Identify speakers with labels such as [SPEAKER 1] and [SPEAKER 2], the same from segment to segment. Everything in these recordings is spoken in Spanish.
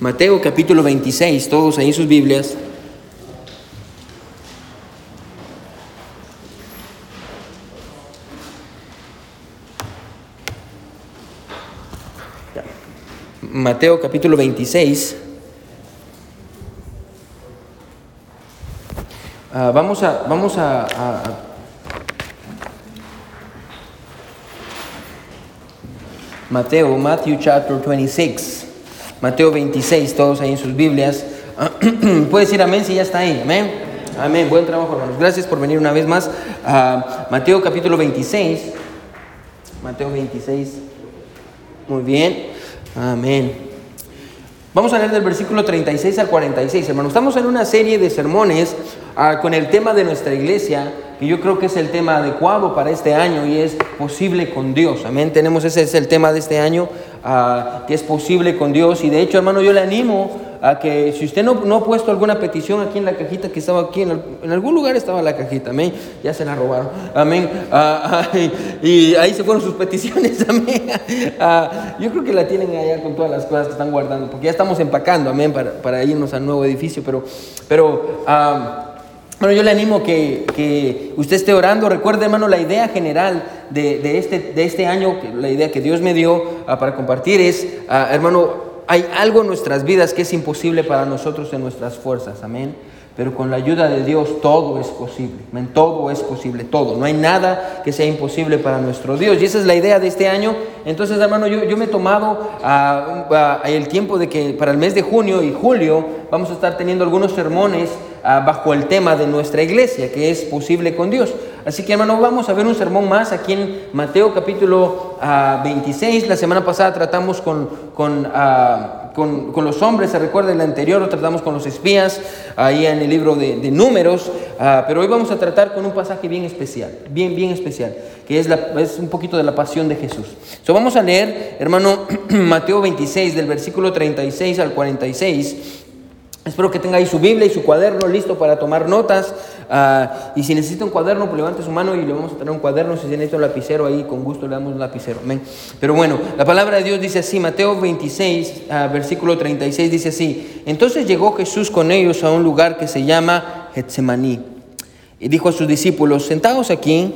[SPEAKER 1] Mateo capítulo 26, todos ahí sus Biblias. Mateo capítulo 26. Ah, vamos a, vamos a, a- Mateo, Matthew chapter 26. Mateo 26, todos ahí en sus Biblias. Puede decir amén si ya está ahí. Amén. Amén. Buen trabajo, hermanos. Gracias por venir una vez más. Mateo capítulo 26. Mateo 26. Muy bien. Amén. Vamos a leer del versículo 36 al 46, hermanos. Estamos en una serie de sermones ah, con el tema de nuestra iglesia, que yo creo que es el tema adecuado para este año y es posible con Dios. Amén. Tenemos ese es el tema de este año, ah, que es posible con Dios. Y de hecho, hermano, yo le animo a que si usted no, no ha puesto alguna petición aquí en la cajita que estaba aquí, en, al- en algún lugar estaba la cajita, amén. Ya se la robaron, amén. Ah, ah, y ahí se fueron sus peticiones, amén. Ah, yo creo que la tienen allá con todas las cosas que están guardando, porque ya estamos empacando, amén, para, para irnos al nuevo edificio. Pero, pero bueno, yo le animo que, que usted esté orando. Recuerde, hermano, la idea general de, de este, de este año, la idea que Dios me dio ah, para compartir es, ah, hermano, hay algo en nuestras vidas que es imposible para nosotros en nuestras fuerzas, amén. Pero con la ayuda de Dios todo es posible, amén. Todo es posible, todo. No hay nada que sea imposible para nuestro Dios. Y esa es la idea de este año. Entonces, hermano, yo, yo me he tomado ah, el tiempo de que para el mes de junio y julio vamos a estar teniendo algunos sermones ah, bajo el tema de nuestra iglesia, que es posible con Dios. Así que hermano, vamos a ver un sermón más aquí en Mateo capítulo ah, 26. La semana pasada tratamos con, con, ah, con- con los hombres, se recuerda el anterior, lo tratamos con los espías, ahí en el libro de, de números, ah, pero hoy vamos a tratar con un pasaje bien especial, bien, bien especial, que es, es un poquito de la pasión de Jesús. So, vamos a leer, hermano, Mateo 26, del versículo 36 al 46. Espero que tenga ahí su Biblia y su cuaderno listo para tomar notas. Ah, y si necesita un cuaderno, pues levante su mano y le vamos a traer un cuaderno. Si necesita un lapicero ahí, con gusto le damos un lapicero. Pero bueno, la palabra de Dios dice así, Mateo 26, ah, versículo 36 dice así. Entonces llegó Jesús con ellos a un lugar que se llama Getsemaní. Y dijo a sus discípulos, sentaos aquí,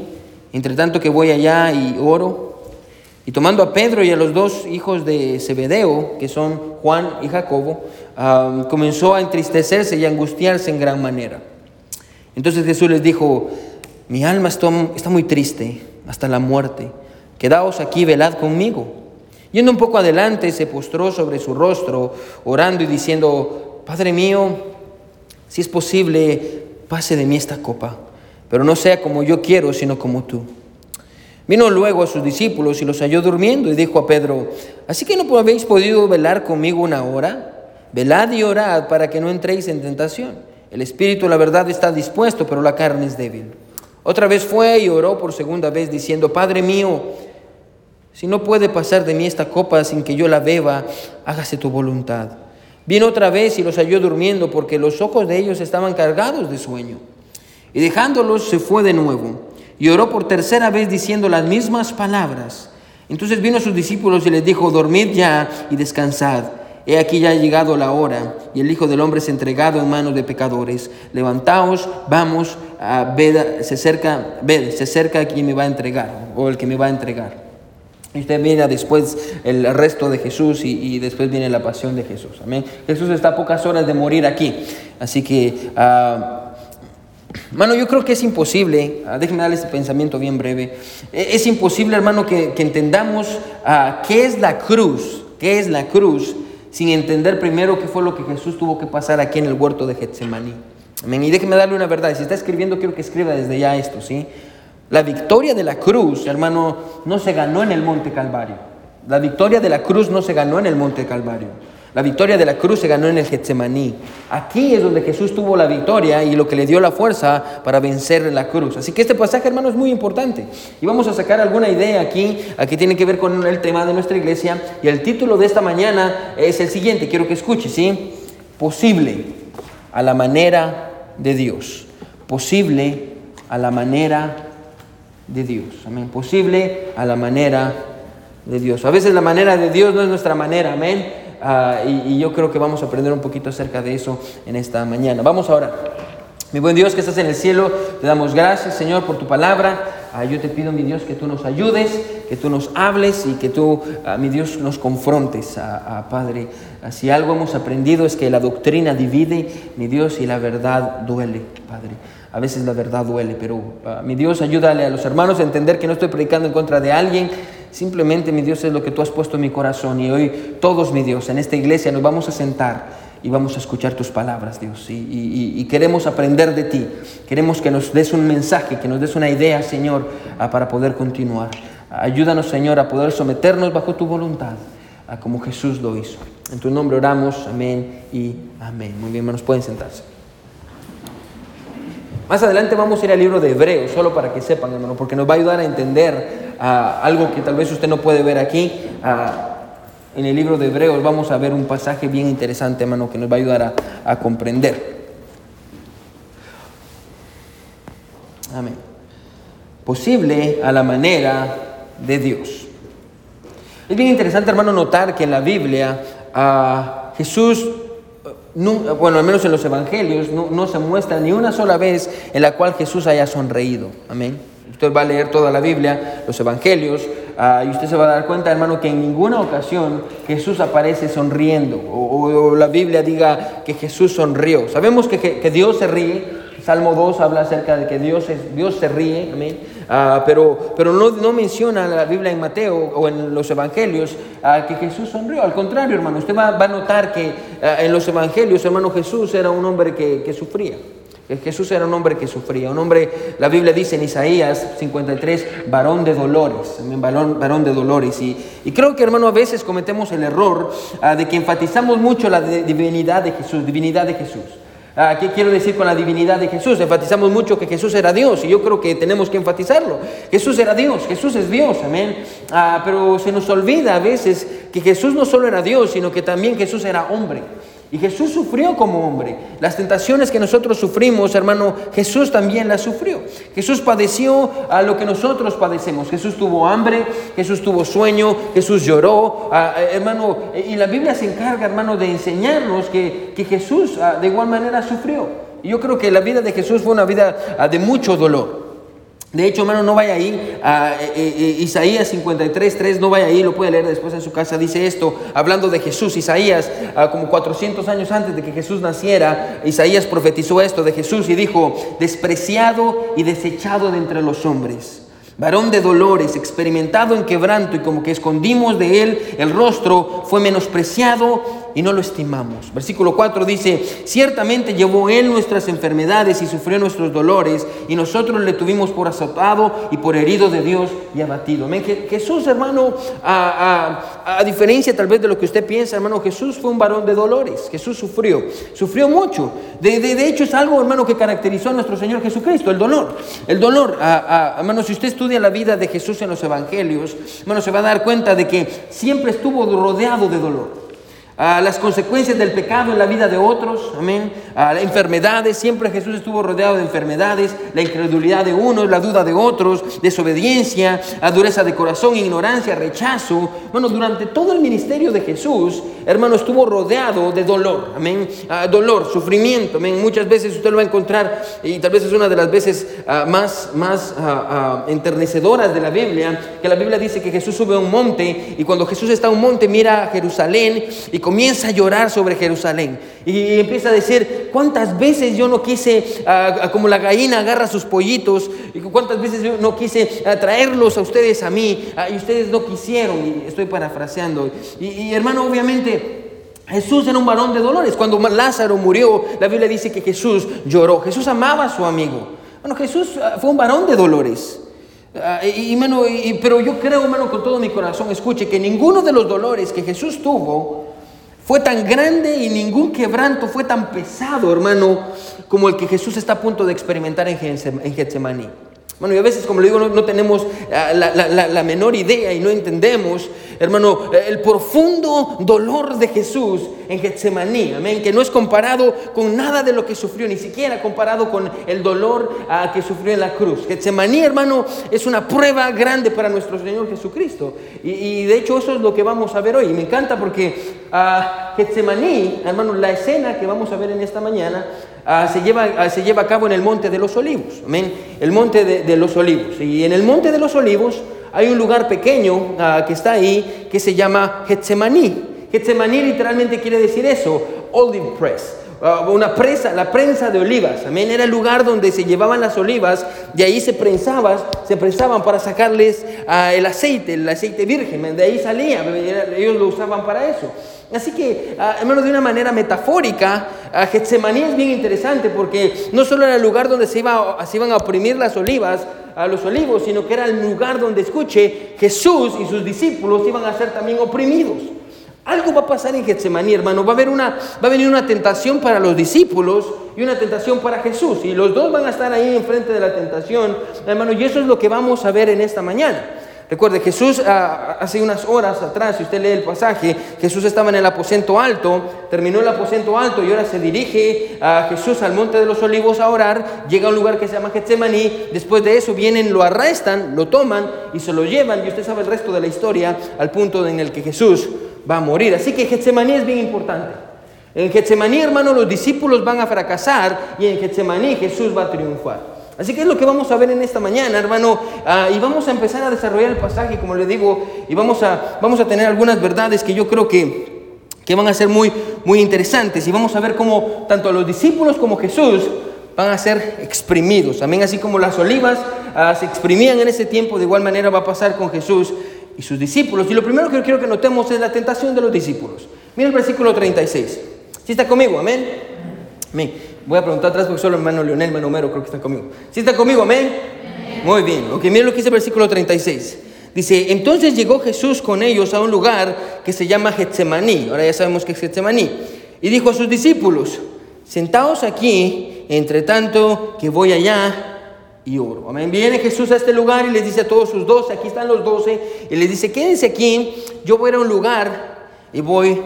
[SPEAKER 1] entre tanto que voy allá y oro. Y tomando a Pedro y a los dos hijos de Zebedeo, que son Juan y Jacobo, comenzó a entristecerse y a angustiarse en gran manera. Entonces Jesús les dijo, mi alma está, está muy triste hasta la muerte, quedaos aquí, velad conmigo. Yendo un poco adelante, se postró sobre su rostro, orando y diciendo, Padre mío, si es posible, pase de mí esta copa, pero no sea como yo quiero, sino como tú. Vino luego a sus discípulos y los halló durmiendo y dijo a Pedro, ¿así que no habéis podido velar conmigo una hora? Velad y orad para que no entréis en tentación. El espíritu, la verdad, está dispuesto, pero la carne es débil. Otra vez fue y oró por segunda vez diciendo, Padre mío, si no puede pasar de mí esta copa sin que yo la beba, hágase tu voluntad. Vino otra vez y los halló durmiendo porque los ojos de ellos estaban cargados de sueño. Y dejándolos se fue de nuevo y oró por tercera vez diciendo las mismas palabras. Entonces vino a sus discípulos y les dijo, dormid ya y descansad. He aquí ya ha llegado la hora y el Hijo del Hombre es entregado en manos de pecadores. Levantaos, vamos, a ved, se acerca, ved, se acerca quien me va a entregar o el que me va a entregar. Y usted mira después el resto de Jesús y, y después viene la pasión de Jesús. Amén. Jesús está a pocas horas de morir aquí. Así que, ah, hermano, yo creo que es imposible, ah, déjeme darle este pensamiento bien breve. E- Es imposible, hermano, que, entendamos ah, qué es la cruz, qué es la cruz, sin entender primero qué fue lo que Jesús tuvo que pasar aquí en el huerto de Getsemaní. Amén. Y déjeme darle una verdad. Si está escribiendo, quiero que escriba desde ya esto, ¿sí? La victoria de la cruz, hermano, no se ganó en el Monte Calvario. La victoria de la cruz no se ganó en el Monte Calvario. La victoria de la cruz se ganó en el Getsemaní. Aquí es donde Jesús tuvo la victoria y lo que le dio la fuerza para vencer la cruz. Así que este pasaje, hermano, es muy importante. Y vamos a sacar alguna idea aquí, aquí tiene que ver con el tema de nuestra iglesia. Y el título de esta mañana es el siguiente, quiero que escuche, ¿sí? Posible a la manera de Dios. Posible a la manera de Dios. Amén. Posible a la manera de Dios. A veces la manera de Dios no es nuestra manera. Amén. Ah, y, y yo creo que vamos a aprender un poquito acerca de eso en esta mañana. Vamos ahora. Mi buen Dios que estás en el cielo, te damos gracias, Señor, por tu palabra. Ah, yo te pido, mi Dios, que tú nos ayudes, que tú nos hables y que tú, ah, mi Dios, nos confrontes, Padre. Si algo hemos aprendido es que la doctrina divide, mi Dios, y la verdad duele, Padre. A veces la verdad duele, pero mi Dios, ayúdale a los hermanos a entender que no estoy predicando en contra de alguien. Simplemente, mi Dios, es lo que tú has puesto en mi corazón. Y hoy todos, mi Dios, en esta iglesia nos vamos a sentar y vamos a escuchar tus palabras, Dios. Y, queremos aprender de ti. Queremos que nos des un mensaje, que nos des una idea, Señor, para poder continuar. Ayúdanos, Señor, a poder someternos bajo tu voluntad, como Jesús lo hizo. En tu nombre oramos, amén y amén. Muy bien, hermanos, pueden sentarse. Más adelante vamos a ir al libro de Hebreos, solo para que sepan, hermano, porque nos va a ayudar a entender algo que tal vez usted no puede ver aquí. En el libro de Hebreos vamos a ver un pasaje bien interesante, hermano, que nos va a ayudar a, comprender. Amén. Posible a la manera de Dios. Es bien interesante, hermano, notar que en la Biblia a Jesús, bueno, al menos en los evangelios, no, se muestra ni una sola vez en la cual Jesús haya sonreído. Amén. Usted va a leer toda la Biblia, los evangelios, Ah, y usted se va a dar cuenta, hermano, que en ninguna ocasión Jesús aparece sonriendo o, la Biblia diga que Jesús sonrió. Sabemos que, que, Dios se ríe. Salmo 2 habla acerca de que Dios, es, Dios se ríe, amén. Ah, pero, pero no, no, menciona la Biblia en Mateo o en los evangelios ah, que Jesús sonrió. Al contrario, hermano, usted va, va a notar que en los evangelios, hermano, Jesús era un hombre que, que sufría. Jesús era un hombre que sufría, un hombre, la Biblia dice en Isaías 53, varón de dolores, varón, varón de dolores. Y, y, creo que hermano, a veces cometemos el error ah, de que enfatizamos mucho la divinidad de Jesús, divinidad de Jesús. Ah, ¿Qué quiero decir con la divinidad de Jesús? Enfatizamos mucho que Jesús era Dios y yo creo que tenemos que enfatizarlo. Jesús era Dios, Jesús es Dios, amén. Ah, pero se nos olvida a veces que Jesús no solo era Dios, sino que también Jesús era hombre. Y Jesús sufrió como hombre. Las tentaciones que nosotros sufrimos, hermano, Jesús también las sufrió. Jesús padeció a lo que nosotros padecemos. Jesús tuvo hambre, Jesús tuvo sueño, Jesús lloró, ah, eh, hermano. Y la Biblia se encarga, hermano, de enseñarnos que, que Jesús ah, de igual manera sufrió. Y yo creo que la vida de Jesús fue una vida ah, de mucho dolor. De hecho, hermano, no vaya ahí a eh, eh, eh, Isaías 53, 3, no vaya ahí, lo puede leer después en su casa. Dice esto, hablando de Jesús. Isaías, ah, como 400 años antes de que Jesús naciera, Isaías profetizó esto de Jesús y dijo, despreciado y desechado de entre los hombres varón de dolores, experimentado en quebranto y como que escondimos de él el rostro, fue menospreciado y no lo estimamos. Versículo 4 dice, ciertamente llevó él nuestras enfermedades y sufrió nuestros dolores y nosotros le tuvimos por azotado y por herido de Dios y abatido. Amén. Jesús, hermano, a, diferencia tal vez de lo que usted piensa, hermano, Jesús fue un varón de dolores. Jesús sufrió, sufrió mucho. De, de, hecho es algo, hermano, que caracterizó a nuestro Señor Jesucristo, el dolor. El dolor, hermano, si usted estudia la vida de Jesús en los evangelios, hermano, se va a dar cuenta de que siempre estuvo rodeado de dolor las consecuencias del pecado en la vida de otros, amén, enfermedades, siempre Jesús estuvo rodeado de enfermedades, la incredulidad de unos, la duda de otros, desobediencia, a dureza de corazón, ignorancia, rechazo. Bueno, durante todo el ministerio de Jesús, hermano, estuvo rodeado de dolor, amén, dolor, sufrimiento, amén. Muchas veces usted lo va a encontrar y tal vez es una de las veces ah, más, más ah, ah, enternecedoras de la Biblia, que la Biblia dice que Jesús sube a un monte y cuando Jesús está a un monte mira a Jerusalén y comienza a llorar sobre Jerusalén y empieza a decir, ¿cuántas veces yo no quise, como la gallina agarra sus pollitos, y cuántas veces yo no quise traerlos a ustedes a mí y ustedes no quisieron? Y estoy parafraseando. Y, hermano, obviamente... Jesús era un varón de dolores. Cuando Lázaro murió, la Biblia dice que Jesús lloró. Jesús amaba a su amigo. Bueno, Jesús fue un varón de dolores. y, pero yo creo, hermano, con todo mi corazón, escuche, que ninguno de los dolores que Jesús tuvo fue tan grande y ningún quebranto fue tan pesado, hermano, como el que Jesús está a punto de experimentar en Getsemaní. Bueno, y a veces, como le digo, no, tenemos ah, la, menor idea y no entendemos, hermano, el profundo dolor de Jesús en Getsemaní, amén, que no es comparado con nada de lo que sufrió, ni siquiera comparado con el dolor ah, que sufrió en la cruz. Getsemaní, hermano, es una prueba grande para nuestro Señor Jesucristo. Y, de hecho eso es lo que vamos a ver hoy. Y me encanta porque uh, Getsemaní, hermano, la escena que vamos a ver en esta mañana, Ah, se, lleva, ah, se lleva a cabo en el Monte de los Olivos. Amén. El Monte de, los Olivos. Y en el Monte de los Olivos hay un lugar pequeño ah, que está ahí que se llama Getsemaní. Getsemaní literalmente quiere decir eso, olive press. una presa, la prensa de olivas, amén, era el lugar donde se llevaban las olivas, de ahí se prensaban, se prensaban para sacarles el aceite, el aceite virgen, de ahí salía, ellos lo usaban para eso. Así que, ah, hermano, de una manera metafórica, a Getsemaní es bien interesante porque no solo era el lugar donde se, iba, se iban a oprimir las olivas, a los olivos, sino que era el lugar donde, escuche, Jesús y sus discípulos iban a ser también oprimidos. Algo va a pasar en Getsemaní, hermano. Va a, haber una, va a venir una tentación para los discípulos y una tentación para Jesús. Y los dos van a estar ahí enfrente de la tentación, hermano. Y eso es lo que vamos a ver en esta mañana. Recuerde, Jesús ah, hace unas horas atrás, si usted lee el pasaje, Jesús estaba en el aposento alto, terminó el aposento alto y ahora se dirige a Jesús al monte de los olivos a orar, llega a un lugar que se llama Getsemaní, después de eso vienen, lo arrestan, lo toman y se lo llevan y usted sabe el resto de la historia al punto en el que Jesús va a morir. Así que Getsemaní es bien importante. En Getsemaní, hermano, los discípulos van a fracasar y en Getsemaní Jesús va a triunfar. Así que es lo que vamos a ver en esta mañana, hermano, ah, y vamos a empezar a desarrollar el pasaje, como le digo, y vamos a, vamos a tener algunas verdades que yo creo que, que van a ser muy, muy interesantes, y vamos a ver cómo tanto los discípulos como Jesús van a ser exprimidos. Amén, así como las olivas ah, se exprimían en ese tiempo, de igual manera va a pasar con Jesús y sus discípulos. Y lo primero que quiero que notemos es la tentación de los discípulos. Mira el versículo 36. ¿Sí está conmigo? Amén. Amén. Voy a preguntar atrás porque solo el hermano Leonel, hermano Homero, creo que está conmigo. ¿Sí está conmigo? Amén. Muy bien. Ok, miren lo que dice el versículo 36. Dice, entonces llegó Jesús con ellos a un lugar que se llama Getsemaní. Ahora ya sabemos que es Getsemaní. Y dijo a sus discípulos, sentaos aquí, entre tanto que voy allá y oro. Amén. Viene Jesús a este lugar y les dice a todos sus doce, aquí están los doce, y les dice, quédense aquí, yo voy a un lugar y voy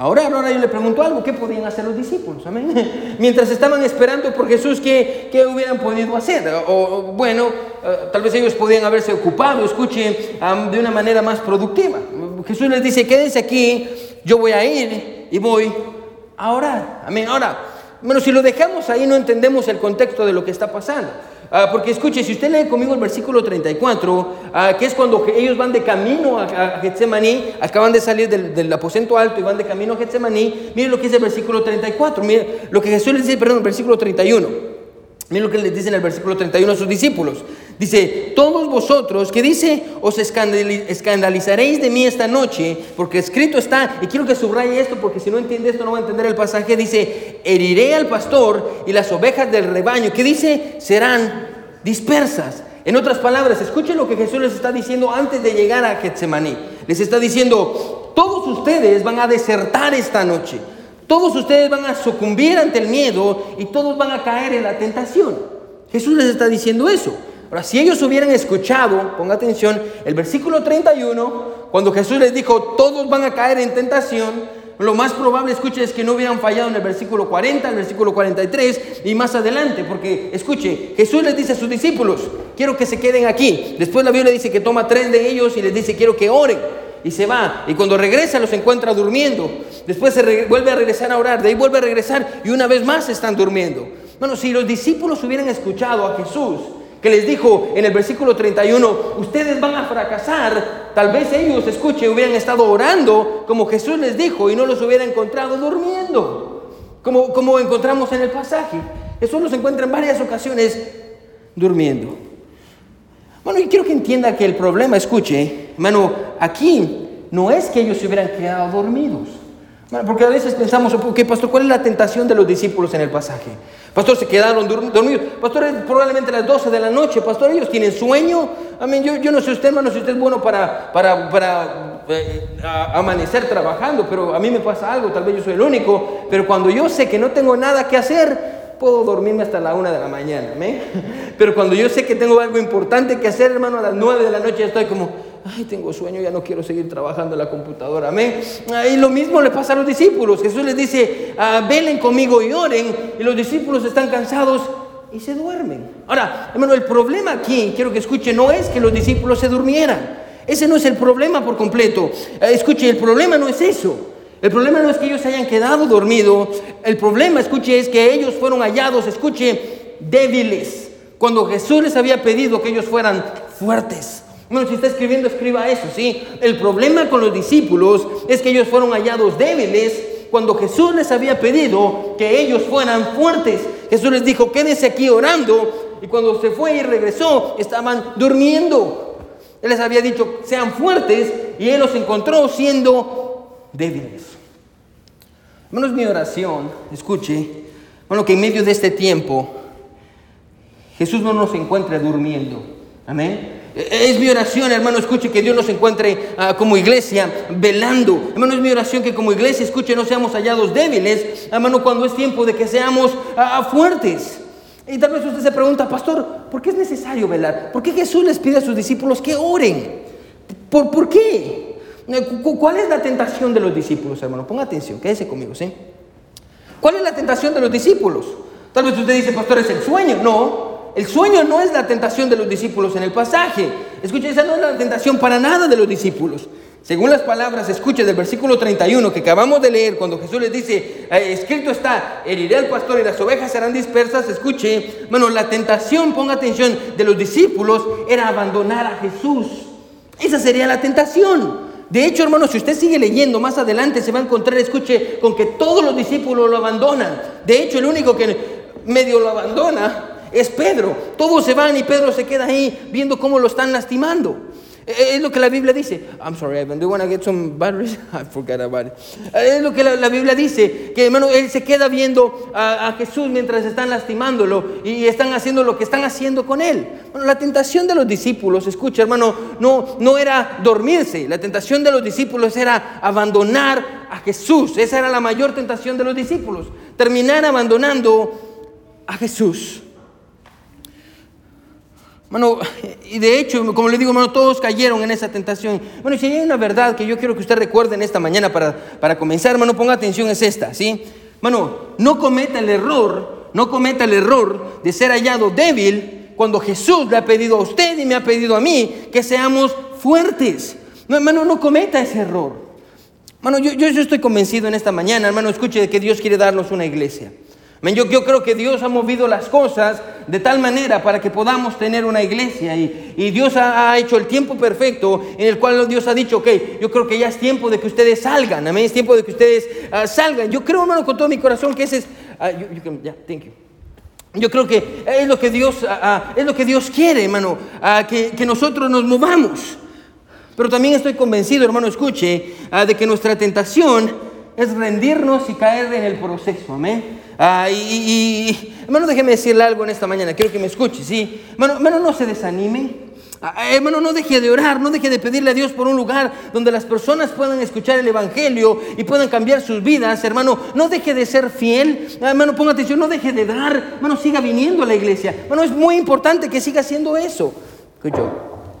[SPEAKER 1] Ahora, ahora yo le pregunto algo, ¿qué podían hacer los discípulos? Amén. Mientras estaban esperando por Jesús, ¿qué, qué hubieran podido hacer? O, bueno, eh, tal vez ellos podían haberse ocupado, escuchen, de una manera más productiva. Jesús les dice, quédense aquí, yo voy a ir y voy a orar. Amén. Ahora, bueno, si lo dejamos ahí no entendemos el contexto de lo que está pasando. Ah, porque escuche, si usted lee conmigo el versículo 34, ah, que es cuando ellos van de camino a, Getsemaní, acaban de salir del, aposento alto y van de camino a Getsemaní, mire lo que dice el versículo 34, mire lo que Jesús les dice, perdón, el versículo 31. Miren lo que les dice en el versículo 31 a sus discípulos. Dice, todos vosotros, que dice, os escandalizaréis de mí esta noche, porque escrito está, y quiero que subraye esto, porque si no entiende esto no va a entender el pasaje, dice, heriré al pastor y las ovejas del rebaño, que dice, serán dispersas. En otras palabras, escuchen lo que Jesús les está diciendo antes de llegar a Getsemaní. Les está diciendo, todos ustedes van a desertar esta noche. Todos ustedes van a sucumbir ante el miedo y todos van a caer en la tentación. Jesús les está diciendo eso. Ahora, si ellos hubieran escuchado, ponga atención, el versículo 31, cuando Jesús les dijo, todos van a caer en tentación, lo más probable, escuche, es que no hubieran fallado en el versículo 40, en el versículo 43 y más adelante, porque escuche, Jesús les dice a sus discípulos, quiero que se queden aquí. Después la Biblia dice que toma tres de ellos y les dice, quiero que oren y se va. Y cuando regresa los encuentra durmiendo. Después se vuelve a regresar a orar, de ahí vuelve a regresar y una vez más están durmiendo. Bueno, si los discípulos hubieran escuchado a Jesús, que les dijo en el versículo 31, ustedes van a fracasar, tal vez ellos, escuche, hubieran estado orando como Jesús les dijo y no los hubiera encontrado durmiendo, como, como encontramos en el pasaje. Jesús los encuentra en varias ocasiones durmiendo. Bueno, y quiero que entienda que el problema, escuche, hermano, aquí no es que ellos se hubieran quedado dormidos. Porque a veces pensamos, ok, pastor, ¿cuál es la tentación de los discípulos en el pasaje? Pastor, se quedaron dormidos. Pastor, probablemente las 12 de la noche. Pastor, ellos tienen sueño. Amén. Yo, yo no sé usted, hermano, si usted es bueno para, para, para eh, amanecer trabajando, pero a mí me pasa algo, tal vez yo soy el único. Pero cuando yo sé que no tengo nada que hacer, puedo dormirme hasta la una de la mañana, ¿me? Pero cuando yo sé que tengo algo importante que hacer, hermano, a las nueve de la noche estoy como, ay, tengo sueño, ya no quiero seguir trabajando en la computadora, amén. Y lo mismo le pasa a los discípulos. Jesús les dice, ah, velen conmigo y oren, y los discípulos están cansados y se duermen. Ahora, hermano, el problema aquí, quiero que escuche, no es que los discípulos se durmieran. Ese no es el problema por completo. Eh, escuche, el problema no es eso. El problema no es que ellos hayan quedado dormidos. El problema, escuche, es que ellos fueron hallados, escuche, débiles. Cuando Jesús les había pedido que ellos fueran fuertes. Bueno, si está escribiendo, escriba eso, ¿sí? El problema con los discípulos es que ellos fueron hallados débiles cuando Jesús les había pedido que ellos fueran fuertes. Jesús les dijo, quédense aquí orando. Y cuando se fue y regresó, estaban durmiendo. Él les había dicho, sean fuertes. Y Él los encontró siendo débiles. Bueno, es mi oración, escuche, bueno, que en medio de este tiempo Jesús no nos encuentre durmiendo. Amén. Es mi oración, hermano, escuche que Dios nos encuentre ah, como iglesia velando. Hermano, es mi oración que como iglesia, escuche, no seamos hallados débiles, hermano, cuando es tiempo de que seamos ah, fuertes. Y tal vez usted se pregunta, pastor, ¿por qué es necesario velar? ¿Por qué Jesús les pide a sus discípulos que oren? ¿Por, por qué? Eh, ¿Cuál es la tentación de los discípulos, hermano? Ponga atención, quédese conmigo, ¿sí? ¿Cuál es la tentación de los discípulos? Tal vez usted dice, pastor, es el sueño. No, el sueño no es la tentación de los discípulos en el pasaje. Escuche, esa no es la tentación para nada de los discípulos. Según las palabras, escuche del versículo 31 que acabamos de leer, cuando Jesús les dice, eh, escrito está, heriré al pastor y las ovejas serán dispersas, escuche, bueno, la tentación, ponga atención, de los discípulos era abandonar a Jesús. Esa sería la tentación. De hecho, hermano, si usted sigue leyendo más adelante, se va a encontrar, escuche, con que todos los discípulos lo abandonan. De hecho, el único que medio lo abandona es Pedro. Todos se van y Pedro se queda ahí viendo cómo lo están lastimando. E, e, es lo que la Biblia dice. I'm sorry, Evan. Do you want to get some batteries? I forgot about it. E, es lo que la, Biblia dice. Que hermano, él se queda viendo a, Jesús mientras están lastimándolo y están haciendo lo que están haciendo con él. Bueno, la tentación de los discípulos, escucha, hermano, no, no era dormirse. La tentación de los discípulos era abandonar a Jesús. Esa era la mayor tentación de los discípulos. Terminar abandonando a Jesús. Bueno, y de hecho, como le digo, hermano, todos cayeron en esa tentación. Bueno, si hay una verdad que yo quiero que usted recuerde en esta mañana para, para comenzar, hermano, ponga atención, es esta, ¿sí? Bueno, no cometa el error, no cometa el error de ser hallado débil cuando Jesús le ha pedido a usted y me ha pedido a mí que seamos fuertes. No, hermano, no cometa ese error. Hermano, yo, yo, yo estoy convencido en esta mañana, hermano, escuche de que Dios quiere darnos una iglesia. Yo, creo que Dios ha movido las cosas de tal manera para que podamos tener una iglesia y, Dios ha, hecho el tiempo perfecto en el cual Dios ha dicho, ok, yo creo que ya es tiempo de que ustedes salgan, amén, es tiempo de que ustedes uh, salgan. Yo creo, hermano, con todo mi corazón que ese es, yeah, thank you. Yo creo que es lo que Dios, uh, es lo que Dios quiere, hermano, que nosotros nos movamos. Pero también estoy convencido, hermano, escuche, de que nuestra tentación es rendirnos y caer en el proceso, amén. Ah, y, hermano, déjeme decirle algo en esta mañana, quiero que me escuche, ¿sí? Hermano, hermano no se desanime. Ah, ah, hermano, no deje de orar, no deje de pedirle a Dios por un lugar donde las personas puedan escuchar el Evangelio y puedan cambiar sus vidas. Hermano, no deje de ser fiel. Hermano, ponga atención, no deje de dar. Hermano, siga viniendo a la iglesia. Hermano, es muy importante que siga haciendo eso.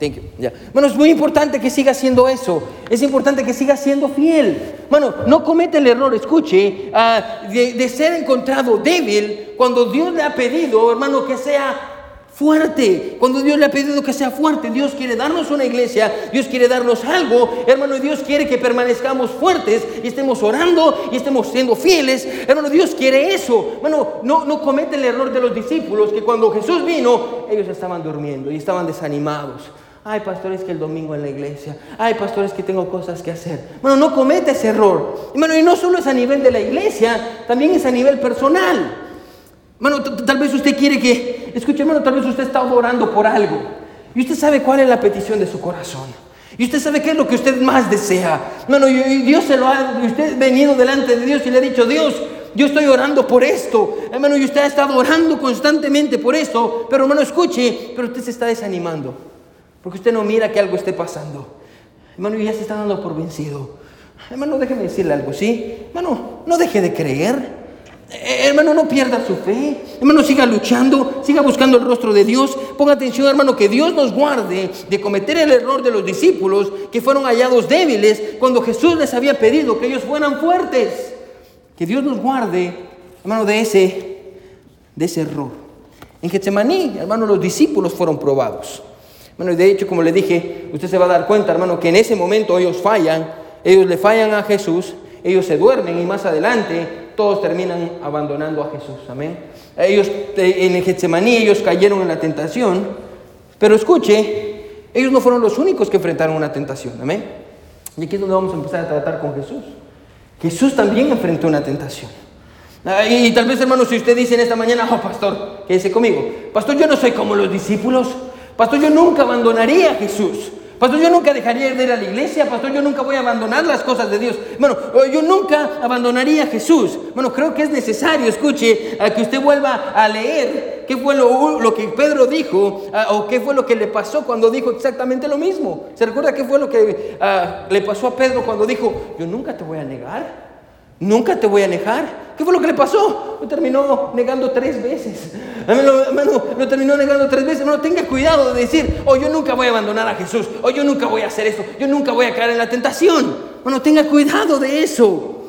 [SPEAKER 1] Thank you. Bueno, es muy importante que siga haciendo eso. Es importante que siga siendo fiel. Bueno, no comete el error, escuche, ah, de, ser encontrado débil cuando Dios le ha pedido, hermano, que sea fuerte. Cuando Dios le ha pedido que sea fuerte, Dios quiere darnos una iglesia, Dios quiere darnos algo, hermano, Dios quiere que permanezcamos fuertes y estemos orando y estemos siendo fieles. Hermano, Dios quiere eso. Bueno, no, no comete el error de los discípulos que cuando Jesús vino, ellos estaban durmiendo y estaban desanimados. Ay, pastores, que el domingo en la iglesia. Ay, pastores, que tengo cosas que hacer. Bueno, no comete ese error. Bueno, y no solo es a nivel de la iglesia, también es a nivel personal. Bueno, tal vez usted quiere que, escuche, hermano, tal vez usted está orando por algo. Y usted sabe cuál es la petición de su corazón. Y usted sabe qué es lo que usted más desea. Bueno, y Dios se lo ha, usted ha venido delante de Dios y le ha dicho, Dios, yo estoy orando por esto. Hermano, y usted ha estado orando constantemente por esto. Pero hermano, escuche, pero usted se está desanimando. Porque usted no mira que algo esté pasando. Hermano, ya se está dando por vencido. Hermano, déjeme decirle algo, ¿sí? Hermano, no deje de creer. Eh, hermano, no pierda su fe. Hermano, siga luchando, siga buscando el rostro de Dios. Ponga atención, hermano, que Dios nos guarde de cometer el error de los discípulos que fueron hallados débiles cuando Jesús les había pedido que ellos fueran fuertes. Que Dios nos guarde, hermano, de ese, de ese error. En Getsemaní, hermano, los discípulos fueron probados. Bueno, y de hecho, como le dije, usted se va a dar cuenta, hermano, que en ese momento ellos fallan, ellos le fallan a Jesús, ellos se duermen y más adelante todos terminan abandonando a Jesús. Amén. Ellos eh, en el Getsemaní ellos cayeron en la tentación, pero escuche, ellos no fueron los únicos que enfrentaron una tentación. Amén. Y aquí es donde vamos a empezar a tratar con Jesús. Jesús también enfrentó una tentación. Ah, y, tal vez, hermano, si usted dice en esta mañana, oh, pastor, quédese conmigo. Pastor, yo no soy como los discípulos. Pastor, yo nunca abandonaría a Jesús. Pastor, yo nunca dejaría de ir a la iglesia. Pastor, yo nunca voy a abandonar las cosas de Dios. Bueno, yo nunca abandonaría a Jesús. Bueno, creo que es necesario, escuche, a que usted vuelva a leer qué fue lo, lo que Pedro dijo o qué fue lo que le pasó cuando dijo exactamente lo mismo. ¿Se recuerda qué fue lo que le pasó a Pedro cuando dijo, yo nunca te voy a negar? Nunca te voy a negar. ¿Qué fue lo que le pasó? Lo terminó negando tres veces. Hermano, lo terminó negando tres veces. Hermano, tenga cuidado de decir, oh, yo nunca voy a abandonar a Jesús. Oh, yo nunca voy a hacer esto. Yo nunca voy a caer en la tentación. Bueno, tenga cuidado de eso.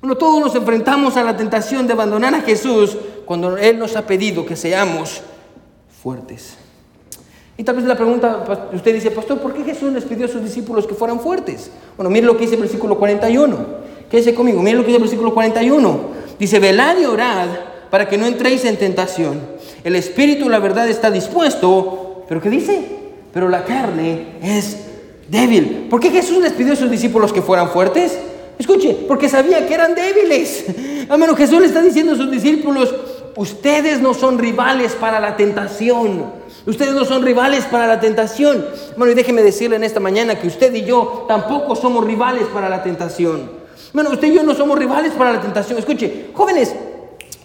[SPEAKER 1] Bueno, todos nos enfrentamos a la tentación de abandonar a Jesús cuando Él nos ha pedido que seamos fuertes. Y tal vez la pregunta, usted dice, pastor, ¿por qué Jesús les pidió a sus discípulos que fueran fuertes? Bueno, mire lo que dice el versículo 41. Quédese conmigo, miren lo que dice el versículo 41. Dice, velad y orad para que no entréis en tentación. El espíritu, la verdad, está dispuesto, pero ¿qué dice? Pero la carne es débil. ¿Por qué Jesús les pidió a sus discípulos que fueran fuertes? Escuche, porque sabía que eran débiles. menos Jesús le está diciendo a sus discípulos, ustedes no son rivales para la tentación. Ustedes no son rivales para la tentación. Bueno, y déjeme decirle en esta mañana que usted y yo tampoco somos rivales para la tentación. Bueno, usted y yo no somos rivales para la tentación. Escuche, jóvenes,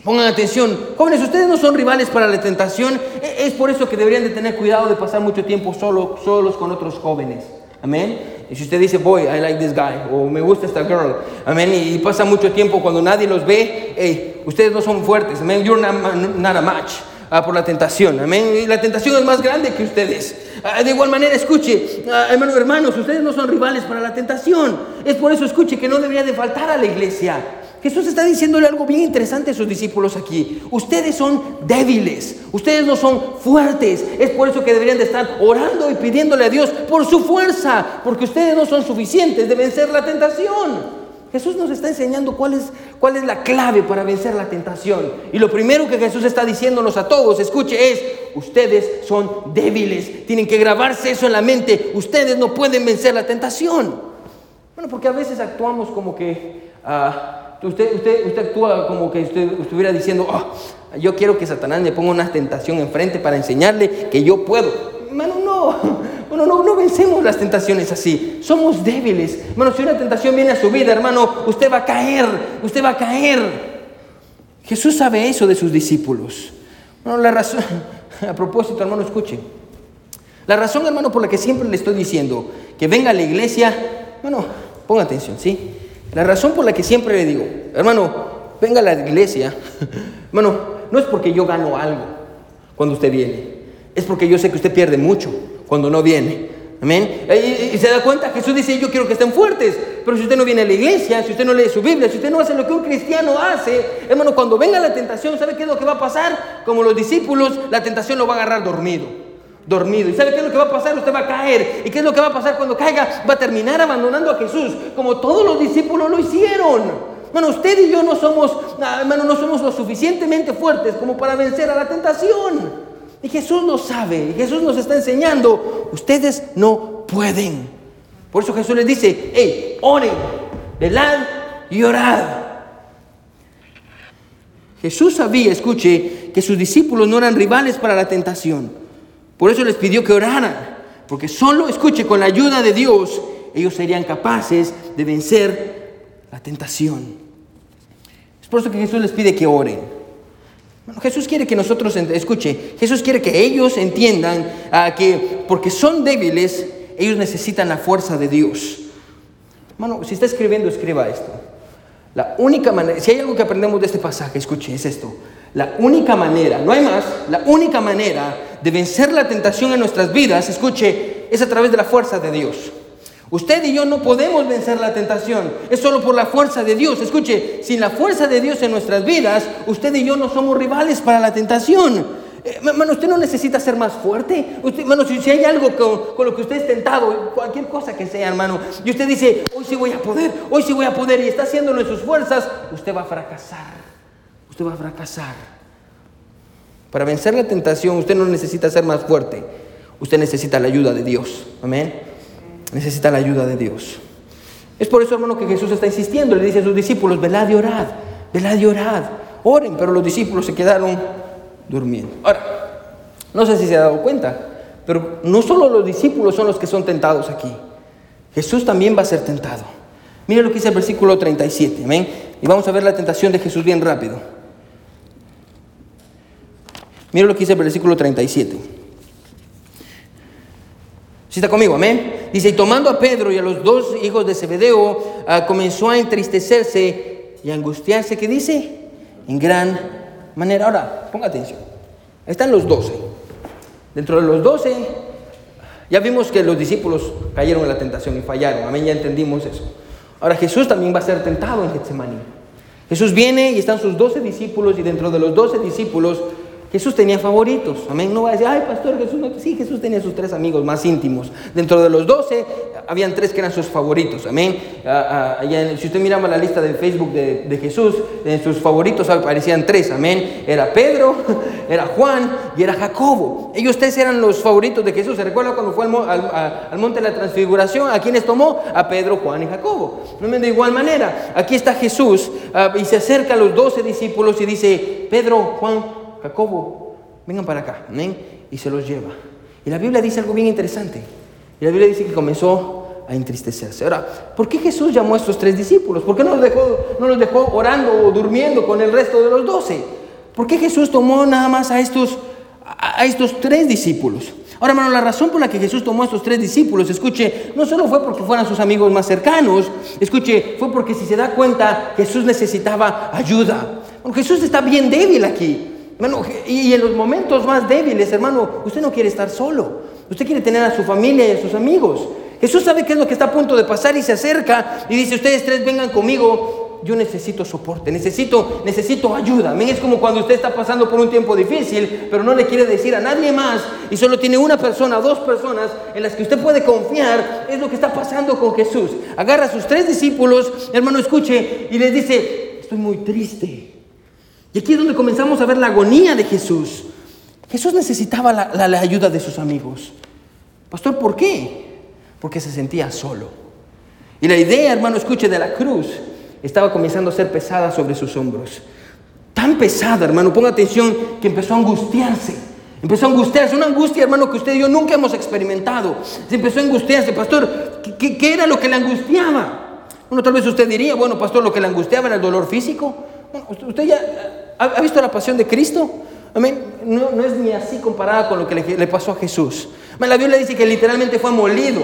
[SPEAKER 1] pongan atención. Jóvenes, ustedes no son rivales para la tentación. E, es por eso que deberían de tener cuidado de pasar mucho tiempo solo, solos con otros jóvenes. Amén. Y si usted dice, boy, I like this guy, o me gusta esta girl, amén, y, pasa mucho tiempo cuando nadie los ve, hey, ustedes no son fuertes, amén, you're not a match. Ah, por la tentación. Amén. la tentación es más grande que ustedes. Ah, de igual manera, escuche, ah, hermanos, hermanos, ustedes no son rivales para la tentación. Es por eso, escuche, que no debería de faltar a la iglesia. Jesús está diciéndole algo bien interesante a sus discípulos aquí. Ustedes son débiles, ustedes no son fuertes. Es por eso que deberían de estar orando y pidiéndole a Dios por su fuerza, porque ustedes no son suficientes de vencer la tentación. Jesús nos está enseñando cuál es, cuál es la clave para vencer la tentación. Y lo primero que Jesús está diciéndonos a todos, escuche, es, ustedes son débiles. Tienen que grabarse eso en la mente. Ustedes no pueden vencer la tentación. Bueno, porque a veces actuamos como que... Ah, usted, usted, usted actúa como que usted estuviera diciendo, oh, yo quiero que Satanás me ponga una tentación enfrente para enseñarle que yo puedo. No. Bueno, no, vencemos las tentaciones así. Somos débiles. Hermano, si una tentación viene a su vida, hermano, usted va a caer. Usted va a caer. Jesús sabe eso de sus discípulos. Bueno, la razón, a propósito, hermano, escuche. La razón, hermano, por la que siempre le estoy diciendo que venga a la iglesia, bueno, ponga atención, ¿sí? La razón por la que siempre le digo, hermano, venga a la iglesia, hermano, no es porque yo gano algo cuando usted viene, es porque yo sé que usted pierde mucho cuando no viene. Amén. Y, se da cuenta, Jesús dice, yo quiero que estén fuertes. Pero si usted no viene a la iglesia, si usted no lee su Biblia, si usted no hace lo que un cristiano hace, hermano, cuando venga la tentación, ¿sabe qué es lo que va a pasar? Como los discípulos, la tentación lo va a agarrar dormido. Dormido. ¿Y sabe qué es lo que va a pasar? Usted va a caer. ¿Y qué es lo que va a pasar cuando caiga? Va a terminar abandonando a Jesús, como todos los discípulos lo hicieron. Bueno, usted y yo no somos, ah, hermano, no somos lo suficientemente fuertes como para vencer a la tentación. Y Jesús lo sabe, Jesús nos está enseñando, ustedes no pueden. Por eso Jesús les dice, hey, oren, velad y orad. Jesús sabía, escuche, que sus discípulos no eran rivales para la tentación. Por eso les pidió que oraran, porque solo, escuche, con la ayuda de Dios, ellos serían capaces de vencer la tentación. Es por eso que Jesús les pide que oren. Jesús quiere que nosotros, escuche, Jesús quiere que ellos entiendan ah, que porque son débiles, ellos necesitan la fuerza de Dios. Hermano, si está escribiendo, escriba esto. La única manera, si hay algo que aprendemos de este pasaje, escuche, es esto. La única manera, no hay más, la única manera de vencer la tentación en nuestras vidas, escuche, es a través de la fuerza de Dios. Usted y yo no podemos vencer la tentación, es solo por la fuerza de Dios. Escuche, sin la fuerza de Dios en nuestras vidas, usted y yo no somos rivales para la tentación. Eh, hermano, usted no necesita ser más fuerte. Hermano, si, hay algo con, con, lo que usted es tentado, cualquier cosa que sea, hermano, y usted dice, hoy sí voy a poder, hoy sí voy a poder, y está haciéndolo en sus fuerzas, usted va a fracasar. Usted va a fracasar. Para vencer la tentación, usted no necesita ser más fuerte. Usted necesita la ayuda de Dios. Amén. Necesita la ayuda de Dios. Es por eso, hermano, que Jesús está insistiendo. Le dice a sus discípulos, velad y orad, velad y orad. Oren, pero los discípulos se quedaron durmiendo. Ahora, no sé si se ha dado cuenta, pero no solo los discípulos son los que son tentados aquí. Jesús también va a ser tentado. Mira lo que dice el versículo 37, amén. Y vamos a ver la tentación de Jesús bien rápido. Mira lo que dice el versículo 37. Si está conmigo, amén. Dice, y tomando a Pedro y a los dos hijos de Zebedeo, ah, comenzó a entristecerse y a angustiarse, ¿qué dice? En gran manera. Ahora, ponga atención. Están los doce. Dentro de los doce, ya vimos que los discípulos cayeron en la tentación y fallaron. Amén, ya entendimos eso. Ahora Jesús también va a ser tentado en Getsemaní. Jesús viene y están sus doce discípulos y dentro de los doce discípulos Jesús tenía favoritos. Amén. No va a decir, ay, pastor, Jesús no. Sí, Jesús tenía sus tres amigos más íntimos. Dentro de los doce, habían tres que eran sus favoritos. Amén. Ah, ah, si usted miraba la lista de Facebook de, Jesús, en sus favoritos aparecían tres. Amén. Era Pedro, era Juan y era Jacobo. Ellos tres eran los favoritos de Jesús. ¿Se recuerda cuando fue al, monte de la transfiguración? ¿A quiénes tomó? A Pedro, Juan y Jacobo. De igual manera. Aquí está Jesús ah, y se acerca a los doce discípulos y dice, Pedro, Juan, Jacobo, vengan para acá, amén, y se los lleva. Y la Biblia dice algo bien interesante. Y la Biblia dice que comenzó a entristecerse. Ahora, ¿por qué Jesús llamó a estos tres discípulos? ¿Por qué no los dejó, no los dejó orando o durmiendo con el resto de los doce? ¿Por qué Jesús tomó nada más a estos, a estos tres discípulos? Ahora, hermano, la razón por la que Jesús tomó a estos tres discípulos, escuche, no solo fue porque fueran sus amigos más cercanos, escuche, fue porque si se da cuenta, Jesús necesitaba ayuda. Bueno, Jesús está bien débil aquí y en los momentos más débiles, hermano, usted no quiere estar solo. Usted quiere tener a su familia y a sus amigos. Jesús sabe qué es lo que está a punto de pasar y se acerca y dice, ustedes tres vengan conmigo. Yo necesito soporte, necesito, necesito ayuda. Es como cuando usted está pasando por un tiempo difícil, pero no le quiere decir a nadie más y solo tiene una persona, dos personas en las que usted puede confiar. Es lo que está pasando con Jesús. Agarra a sus tres discípulos, hermano, escuche, y les dice, estoy muy triste. Y aquí es donde comenzamos a ver la agonía de Jesús. Jesús necesitaba la, ayuda de sus amigos. Pastor, ¿por qué? Porque se sentía solo. Y la idea, hermano, escuche, de la cruz estaba comenzando a ser pesada sobre sus hombros. Tan pesada, hermano, ponga atención, que empezó a angustiarse. Empezó a angustiarse, una angustia, hermano, que usted y yo nunca hemos experimentado. Se empezó a angustiarse, pastor, ¿qué, era lo que le angustiaba? Bueno, tal vez usted diría, bueno, pastor, lo que le angustiaba era el dolor físico. Usted ya ¿Ha visto la pasión de Cristo? No, es ni así comparada con lo que le, pasó a Jesús. La Biblia dice que literalmente fue molido.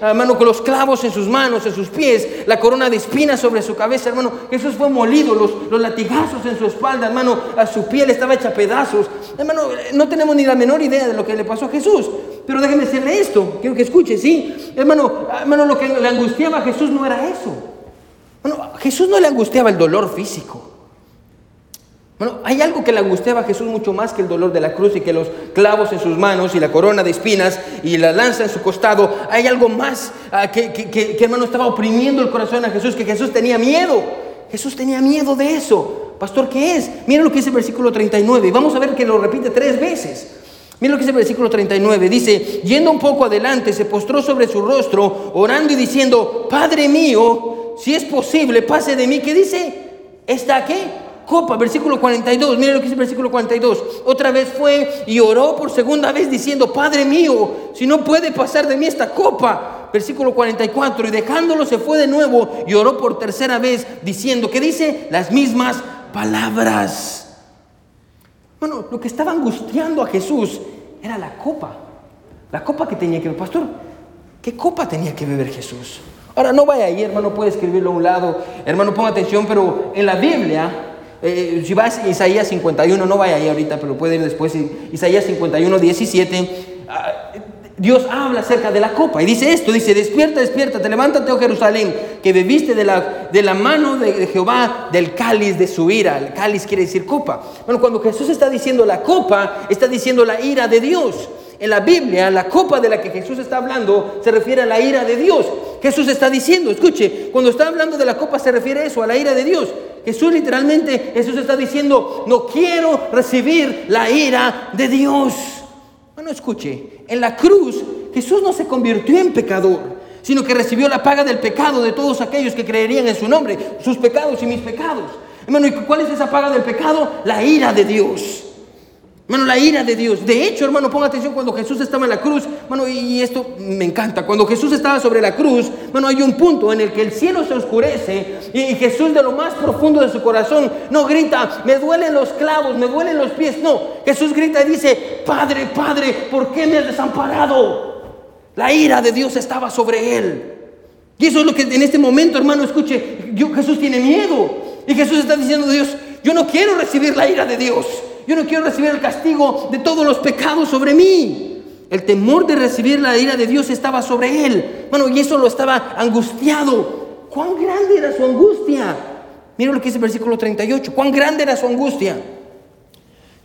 [SPEAKER 1] Hermano, con los clavos en sus manos, en sus pies, la corona de espinas sobre su cabeza. Hermano, Jesús fue molido. Los, latigazos en su espalda, hermano, a su piel estaba hecha pedazos. Hermano, no tenemos ni la menor idea de lo que le pasó a Jesús. Pero déjeme decirle esto. Quiero que escuche, ¿sí? Hermano, hermano, lo que le angustiaba a Jesús no era eso. Bueno, Jesús no le angustiaba el dolor físico. Bueno, hay algo que le angustiaba a Jesús mucho más que el dolor de la cruz y que los clavos en sus manos y la corona de espinas y la lanza en su costado. Hay algo más ah, que, que, hermano estaba oprimiendo el corazón a Jesús, que Jesús tenía miedo. Jesús tenía miedo de eso. Pastor, ¿qué es? Miren lo que dice el versículo 39 y vamos a ver que lo repite tres veces. Miren lo que dice el versículo 39. Dice, yendo un poco adelante, se postró sobre su rostro, orando y diciendo, Padre mío, si es posible, pase de mí. ¿Qué dice? ¿Está qué? Copa, versículo 42, mire lo que dice el versículo 42. Otra vez fue y oró por segunda vez diciendo, Padre mío, si no puede pasar de mí esta copa. Versículo 44, y dejándolo se fue de nuevo y oró por tercera vez diciendo, ¿qué dice? Las mismas palabras. Bueno, lo que estaba angustiando a Jesús era la copa. La copa que tenía que beber. Pastor, ¿qué copa tenía que beber Jesús? Ahora, no vaya ahí, hermano, puede escribirlo a un lado. Hermano, ponga atención, pero en la Biblia, eh, si vas a Isaías 51, no vaya ahí ahorita, pero puede ir después, Isaías 51, 17, ah, Dios habla acerca de la copa y dice esto, dice, despierta, despierta, te levántate, oh Jerusalén, que bebiste de la, de la mano de Jehová del cáliz de su ira. El cáliz quiere decir copa. Bueno, cuando Jesús está diciendo la copa, está diciendo la ira de Dios. En la Biblia, la copa de la que Jesús está hablando se refiere a la ira de Dios. Jesús está diciendo, escuche, cuando está hablando de la copa se refiere a eso, a la ira de Dios. Jesús literalmente, Jesús está diciendo, no quiero recibir la ira de Dios. Bueno, escuche, en la cruz Jesús no se convirtió en pecador, sino que recibió la paga del pecado de todos aquellos que creerían en su nombre, sus pecados y mis pecados. Hermano, ¿y cuál es esa paga del pecado? La ira de Dios. Hermano, la ira de Dios. De hecho, hermano, ponga atención cuando Jesús estaba en la cruz. Hermano, y esto me encanta. Cuando Jesús estaba sobre la cruz, hermano, hay un punto en el que el cielo se oscurece y Jesús de lo más profundo de su corazón no grita, me duelen los clavos, me duelen los pies. No, Jesús grita y dice, Padre, Padre, ¿por qué me has desamparado? La ira de Dios estaba sobre él. Y eso es lo que en este momento, hermano, escuche, Jesús tiene miedo. Y Jesús está diciendo a Dios, yo no quiero recibir la ira de Dios. Yo no quiero recibir el castigo de todos los pecados sobre mí. El temor de recibir la ira de Dios estaba sobre él. Bueno, y eso lo estaba angustiado. ¿Cuán grande era su angustia? Mira lo que dice el versículo 38. ¿Cuán grande era su angustia?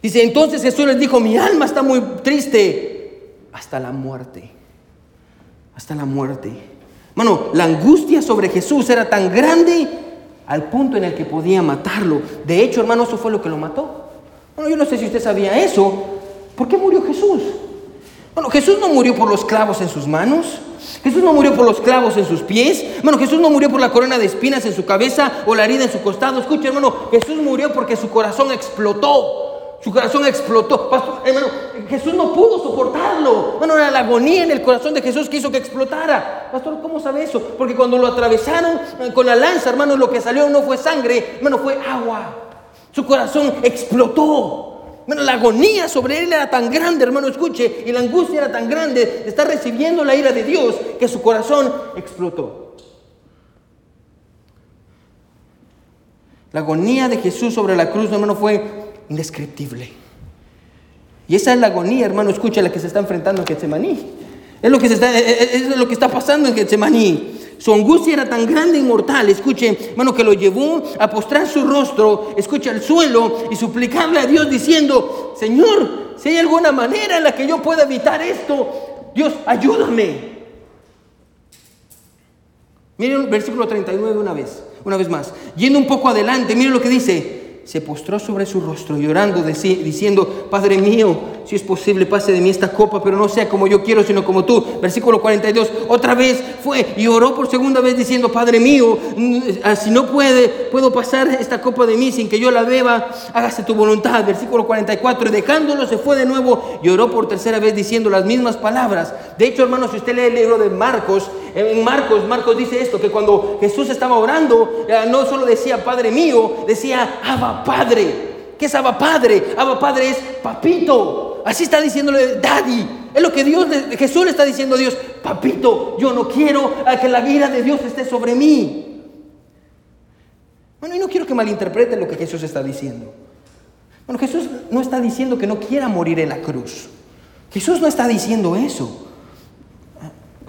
[SPEAKER 1] Dice, entonces Jesús les dijo, mi alma está muy triste hasta la muerte. Hasta la muerte. Bueno, la angustia sobre Jesús era tan grande al punto en el que podía matarlo. De hecho, hermano, eso fue lo que lo mató. Bueno, yo no sé si usted sabía eso. ¿Por qué murió Jesús? Bueno, Jesús no murió por los clavos en sus manos. Jesús no murió por los clavos en sus pies. Bueno, Jesús no murió por la corona de espinas en su cabeza o la herida en su costado. Escuche, hermano, Jesús murió porque su corazón explotó. Su corazón explotó. Pastor, hermano, Jesús no pudo soportarlo. Bueno, era la agonía en el corazón de Jesús que hizo que explotara. Pastor, ¿cómo sabe eso? Porque cuando lo atravesaron eh, con la lanza, hermano, lo que salió no fue sangre, hermano, fue agua. Su corazón explotó. Bueno, la agonía sobre él era tan grande, hermano, escuche, y la angustia era tan grande de estar recibiendo la ira de Dios que su corazón explotó. La agonía de Jesús sobre la cruz, hermano, fue indescriptible. Y esa es la agonía, hermano, escucha, la que se está enfrentando en Getsemaní. Es lo que, se está, es lo que está pasando en Getsemaní. Su angustia era tan grande y mortal, escuche, hermano, que lo llevó a postrar su rostro, escuche, al suelo y suplicarle a Dios diciendo, Señor, si hay alguna manera en la que yo pueda evitar esto, Dios, ayúdame. Miren el versículo 39 una vez, una vez más. Yendo un poco adelante, miren lo que dice se postró sobre su rostro llorando, diciendo, Padre mío, si es posible, pase de mí esta copa, pero no sea como yo quiero, sino como tú. Versículo 42, otra vez fue y oró por segunda vez diciendo, Padre mío, mm, si no puede, puedo pasar esta copa de mí sin que yo la beba, hágase tu voluntad. Versículo 44, y dejándolo se fue de nuevo y oró por tercera vez diciendo las mismas palabras. De hecho, hermanos, si usted lee el libro de Marcos, en Marcos, Marcos dice esto, que cuando Jesús estaba orando, eh, no solo decía Padre mío, decía Abba Padre. ¿Qué es Abba Padre? Abba Padre es papito. Así está diciéndole Daddy. Es lo que Dios, Jesús le está diciendo a Dios, papito, yo no quiero que la vida de Dios esté sobre mí. Bueno, y no quiero que malinterpreten lo que Jesús está diciendo. Bueno, Jesús no está diciendo que no quiera morir en la cruz. Jesús no está diciendo eso.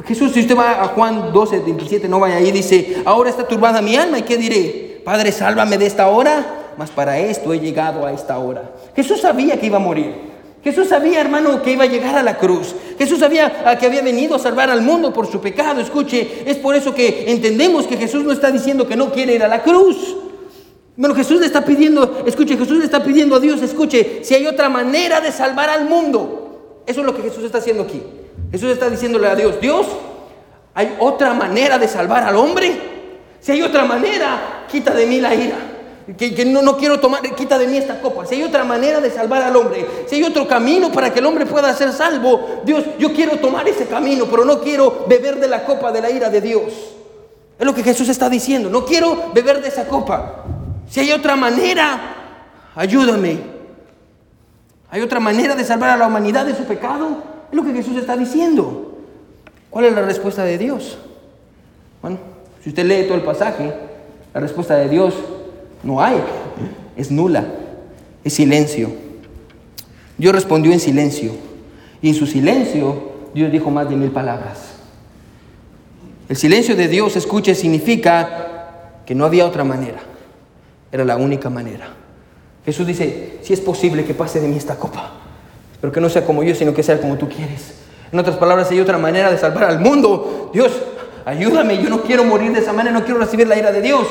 [SPEAKER 1] Jesús, si usted va a Juan 12, 27, no vaya ahí, dice, ahora está turbada mi alma, ¿y qué diré? Padre, sálvame de esta hora, mas para esto he llegado a esta hora. Jesús sabía que iba a morir. Jesús sabía, hermano, que iba a llegar a la cruz. Jesús sabía que había venido a salvar al mundo por su pecado. Escuche, es por eso que entendemos que Jesús no está diciendo que no quiere ir a la cruz. Bueno, Jesús le está pidiendo, escuche, Jesús le está pidiendo a Dios, escuche, si hay otra manera de salvar al mundo. Eso es lo que Jesús está haciendo aquí. Jesús está diciéndole a Dios, Dios, ¿hay otra manera de salvar al hombre? Si hay otra manera, quita de mí la ira. Que, no, no, quiero tomar, quita de mí esta copa. Si hay otra manera de salvar al hombre, si hay otro camino para que el hombre pueda ser salvo, Dios, yo quiero tomar ese camino, pero no quiero beber de la copa de la ira de Dios. Es lo que Jesús está diciendo. No quiero beber de esa copa. Si hay otra manera, ayúdame. Hay otra manera de salvar a la humanidad de su pecado. Es lo que Jesús está diciendo. ¿Cuál es la respuesta de Dios? Bueno, Si usted lee todo el pasaje, la respuesta de Dios no hay, es nula, es silencio. Dios respondió en silencio y en su silencio Dios dijo más de mil palabras. El silencio de Dios, escuche, significa que no había otra manera, era la única manera. Jesús dice, si es posible que pase de mí esta copa, pero que no sea como yo, sino que sea como tú quieres. En otras palabras, hay otra manera de salvar al mundo. Dios, ayúdame, yo no quiero morir de esa manera, no quiero recibir la ira de Dios.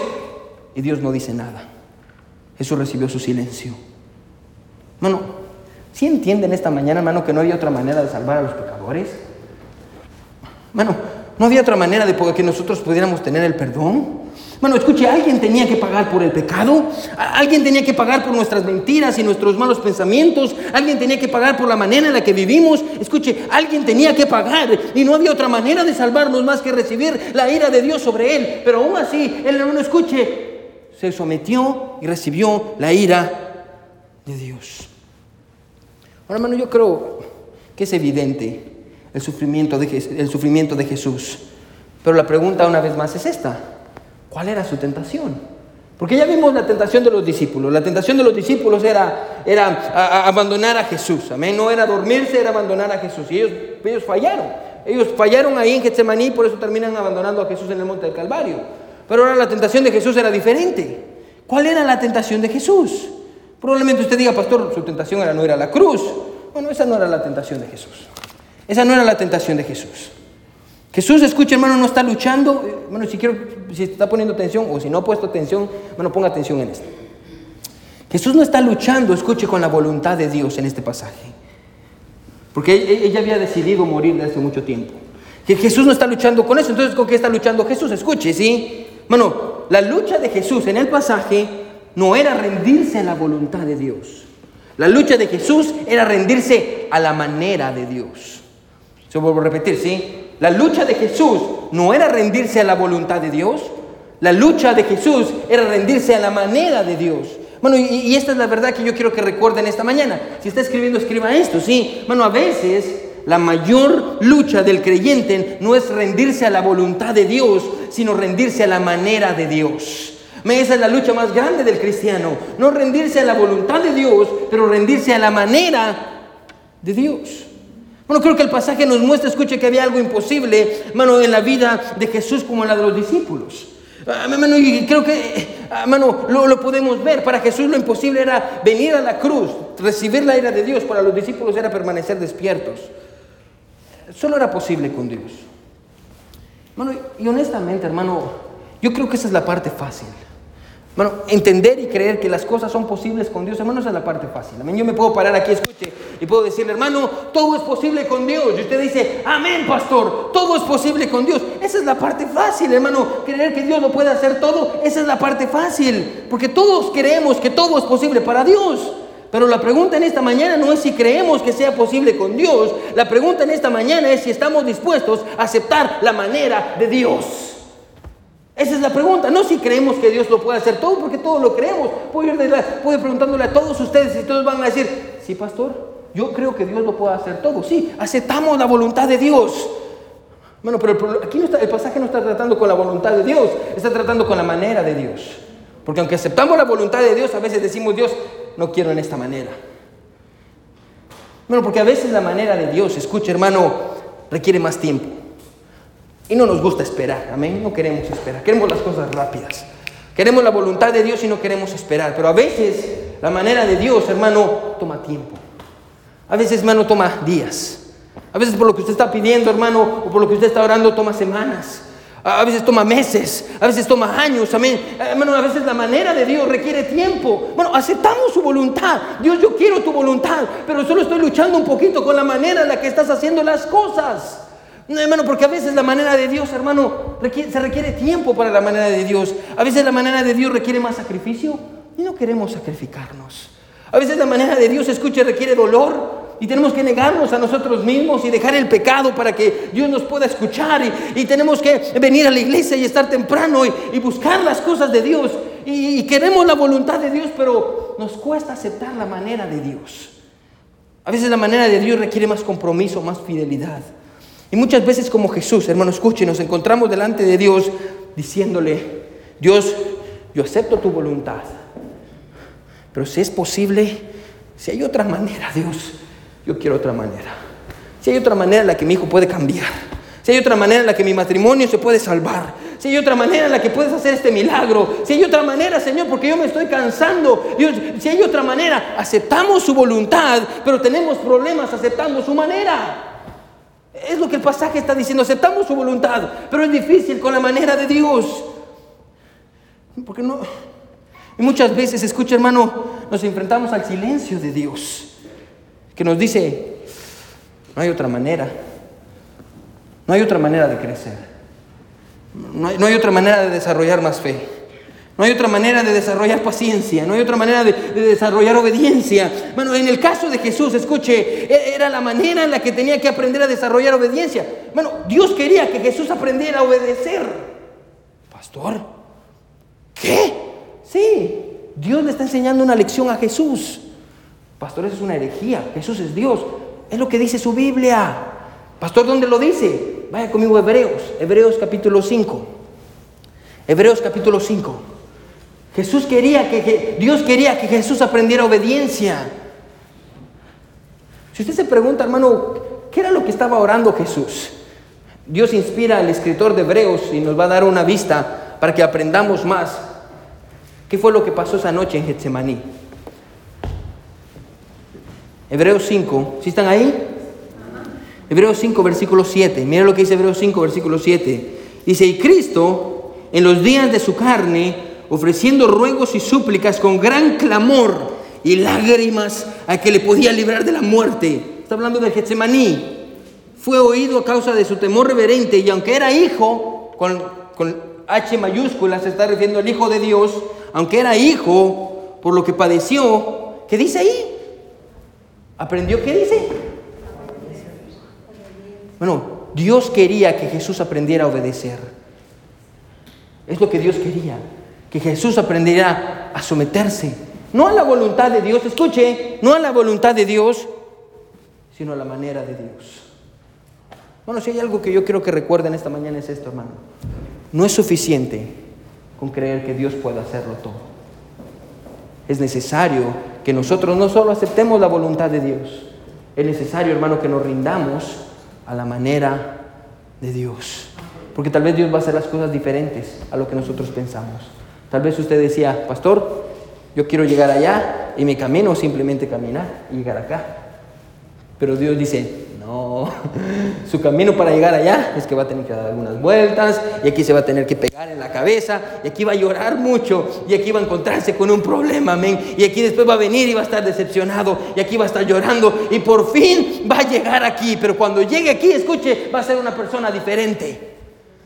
[SPEAKER 1] Y Dios no dice nada. Jesús recibió su silencio. Hermano, ¿sí entienden esta mañana, hermano, que no había otra manera de salvar a los pecadores? Hermano, ¿no había otra manera de que nosotros pudiéramos tener el perdón? Bueno, escuche, alguien tenía que pagar por el pecado, alguien tenía que pagar por nuestras mentiras y nuestros malos pensamientos, alguien tenía que pagar por la manera en la que vivimos. Escuche, alguien tenía que pagar y no había otra manera de salvarnos más que recibir la ira de Dios sobre él. Pero aún así, el hermano, escuche, se sometió y recibió la ira de Dios. Ahora, hermano, yo creo que es evidente el sufrimiento de, el sufrimiento de Jesús. Pero la pregunta una vez más es esta. ¿Cuál era su tentación? Porque ya vimos la tentación de los discípulos. La tentación de los discípulos era, era abandonar a Jesús. Amén. No era dormirse, era abandonar a Jesús. Y ellos, ellos fallaron. Ellos fallaron ahí en Getsemaní, por eso terminan abandonando a Jesús en el monte del Calvario. Pero ahora la tentación de Jesús era diferente. ¿Cuál era la tentación de Jesús? Probablemente usted diga, pastor, su tentación era no ir a la cruz. Bueno, esa no era la tentación de Jesús. Esa no era la tentación de Jesús. Jesús, escucha, hermano, no está luchando. Bueno, si quiero, si está poniendo atención o si no ha puesto atención, bueno, ponga atención en esto. Jesús no está luchando, escuche, con la voluntad de Dios en este pasaje. Porque ella había decidido morir desde hace mucho tiempo. Que Jesús no está luchando con eso. Entonces, ¿con qué está luchando Jesús? Escuche, ¿sí? Bueno, la lucha de Jesús en el pasaje no era rendirse a la voluntad de Dios. La lucha de Jesús era rendirse a la manera de Dios. Se vuelvo a repetir, ¿sí? La lucha de Jesús no era rendirse a la voluntad de Dios. La lucha de Jesús era rendirse a la manera de Dios. Bueno, y, esta es la verdad que yo quiero que recuerden esta mañana. Si está escribiendo, escriba esto, ¿sí? Bueno, a veces la mayor lucha del creyente no es rendirse a la voluntad de Dios, sino rendirse a la manera de Dios. Esa es la lucha más grande del cristiano. No rendirse a la voluntad de Dios, pero rendirse a la manera de Dios. Bueno, creo que el pasaje nos muestra, escuche, que había algo imposible, hermano, en la vida de Jesús como en la de los discípulos. Hermano, y creo que, hermano, lo, lo, podemos ver. Para Jesús lo imposible era venir a la cruz, recibir la ira de Dios. Para los discípulos era permanecer despiertos. Solo era posible con Dios. Hermano, y honestamente, hermano, yo creo que esa es la parte fácil. Bueno, entender y creer que las cosas son posibles con Dios, hermano, esa es la parte fácil. Amén. Yo me puedo parar aquí, escuche, y puedo decirle, hermano, todo es posible con Dios. Y usted dice, amén, pastor, todo es posible con Dios. Esa es la parte fácil, hermano. Creer que Dios lo puede hacer todo, esa es la parte fácil. Porque todos creemos que todo es posible para Dios. Pero la pregunta en esta mañana no es si creemos que sea posible con Dios. La pregunta en esta mañana es si estamos dispuestos a aceptar la manera de Dios. Esa es la pregunta. No si creemos que Dios lo puede hacer todo, porque todos lo creemos. Puedo ir, preguntándole a todos ustedes y todos van a decir, sí, pastor, yo creo que Dios lo puede hacer todo. Sí, aceptamos la voluntad de Dios. Bueno, pero aquí no está, el pasaje no está tratando con la voluntad de Dios, está tratando con la manera de Dios. Porque aunque aceptamos la voluntad de Dios, a veces decimos, Dios, no quiero en esta manera. Bueno, porque a veces la manera de Dios, escucha hermano, requiere más tiempo. Y no nos gusta esperar, amén. No queremos esperar, queremos las cosas rápidas. Queremos la voluntad de Dios y no queremos esperar. Pero a veces la manera de Dios, hermano, toma tiempo. A veces, hermano, toma días. A veces por lo que usted está pidiendo, hermano, o por lo que usted está orando, toma semanas. A veces toma meses, a veces toma años, amén. Hermano, a veces la manera de Dios requiere tiempo. Bueno, aceptamos su voluntad. Dios, yo quiero tu voluntad, pero solo estoy luchando un poquito con la manera en la que estás haciendo las cosas. No, hermano, porque a veces la manera de Dios, hermano, se requiere tiempo para la manera de Dios. A veces la manera de Dios requiere más sacrificio y no queremos sacrificarnos. A veces la manera de Dios, escuche, requiere dolor y tenemos que negarnos a nosotros mismos y dejar el pecado para que Dios nos pueda escuchar. Y, tenemos que venir a la iglesia y estar temprano y, buscar las cosas de Dios. y queremos la voluntad de Dios, pero nos cuesta aceptar la manera de Dios. A veces la manera de Dios requiere más compromiso, más fidelidad. Y muchas veces como Jesús, hermano, escuche, nos encontramos delante de Dios diciéndole, Dios, yo acepto tu voluntad, pero si es posible, si hay otra manera, Dios, yo quiero otra manera. Si hay otra manera en la que mi hijo puede cambiar, si hay otra manera en la que mi matrimonio se puede salvar, si hay otra manera en la que puedes hacer este milagro, si hay otra manera, Señor, porque yo me estoy cansando, Dios, si hay otra manera, aceptamos su voluntad, pero tenemos problemas aceptando su manera. Es lo que el pasaje está diciendo, aceptamos su voluntad, pero es difícil con la manera de Dios. Porque no, y muchas veces, escucha hermano, nos enfrentamos al silencio de Dios, que nos dice, no hay otra manera, no hay otra manera de crecer. No hay, otra manera de desarrollar más fe. No hay otra manera de desarrollar paciencia, no hay otra manera de, desarrollar obediencia. Bueno, en el caso de Jesús, escuche, e, era la manera en la que tenía que aprender a desarrollar obediencia. Bueno, Dios quería que Jesús aprendiera a obedecer. Pastor, ¿qué? Sí, Dios le está enseñando una lección a Jesús. Pastor, eso es una herejía. Jesús es Dios. Es lo que dice su Biblia. Pastor, ¿dónde lo dice? Vaya conmigo a Hebreos, Hebreos capítulo 5. Hebreos capítulo 5. Jesús quería que, Dios quería que Jesús aprendiera obediencia. Si usted se pregunta, hermano, ¿qué era lo que estaba orando Jesús? Dios inspira al escritor de Hebreos y nos va a dar una vista para que aprendamos más. ¿Qué fue lo que pasó esa noche en Getsemaní? Hebreos 5, ¿sí están ahí? Hebreos 5, versículo 7. Mira lo que dice Hebreos 5, versículo 7. Dice, y Cristo, en los días de su carne, ofreciendo ruegos y súplicas con gran clamor y lágrimas a que le podía librar de la muerte. Está hablando de Getsemaní. Fue oído a causa de su temor reverente y aunque era hijo, con, con H mayúscula se está refiriendo al Hijo de Dios, aunque era hijo, por lo que padeció, ¿qué dice ahí? ¿Aprendió qué dice? Bueno, Dios quería que Jesús aprendiera a obedecer. Es lo que Dios quería, que Jesús aprendiera a someterse, no a la voluntad de Dios, escuche, no a la voluntad de Dios, sino a la manera de Dios. Bueno, si hay algo que yo quiero que recuerden esta mañana es esto, hermano. No es suficiente con creer que Dios puede hacerlo todo. Es necesario que nosotros no solo aceptemos la voluntad de Dios, es necesario, hermano, que nos rindamos a la manera de Dios. Porque tal vez Dios va a hacer las cosas diferentes a lo que nosotros pensamos. Tal vez usted decía, pastor, yo quiero llegar allá y mi camino simplemente caminar y llegar acá. Pero Dios dice, no, su camino para llegar allá es que va a tener que dar algunas vueltas y aquí se va a tener que pegar en la cabeza y aquí va a llorar mucho y aquí va a encontrarse con un problema, amén. Y aquí después va a venir y va a estar decepcionado y aquí va a estar llorando y por fin va a llegar aquí. Pero cuando llegue aquí, escuche, va a ser una persona diferente.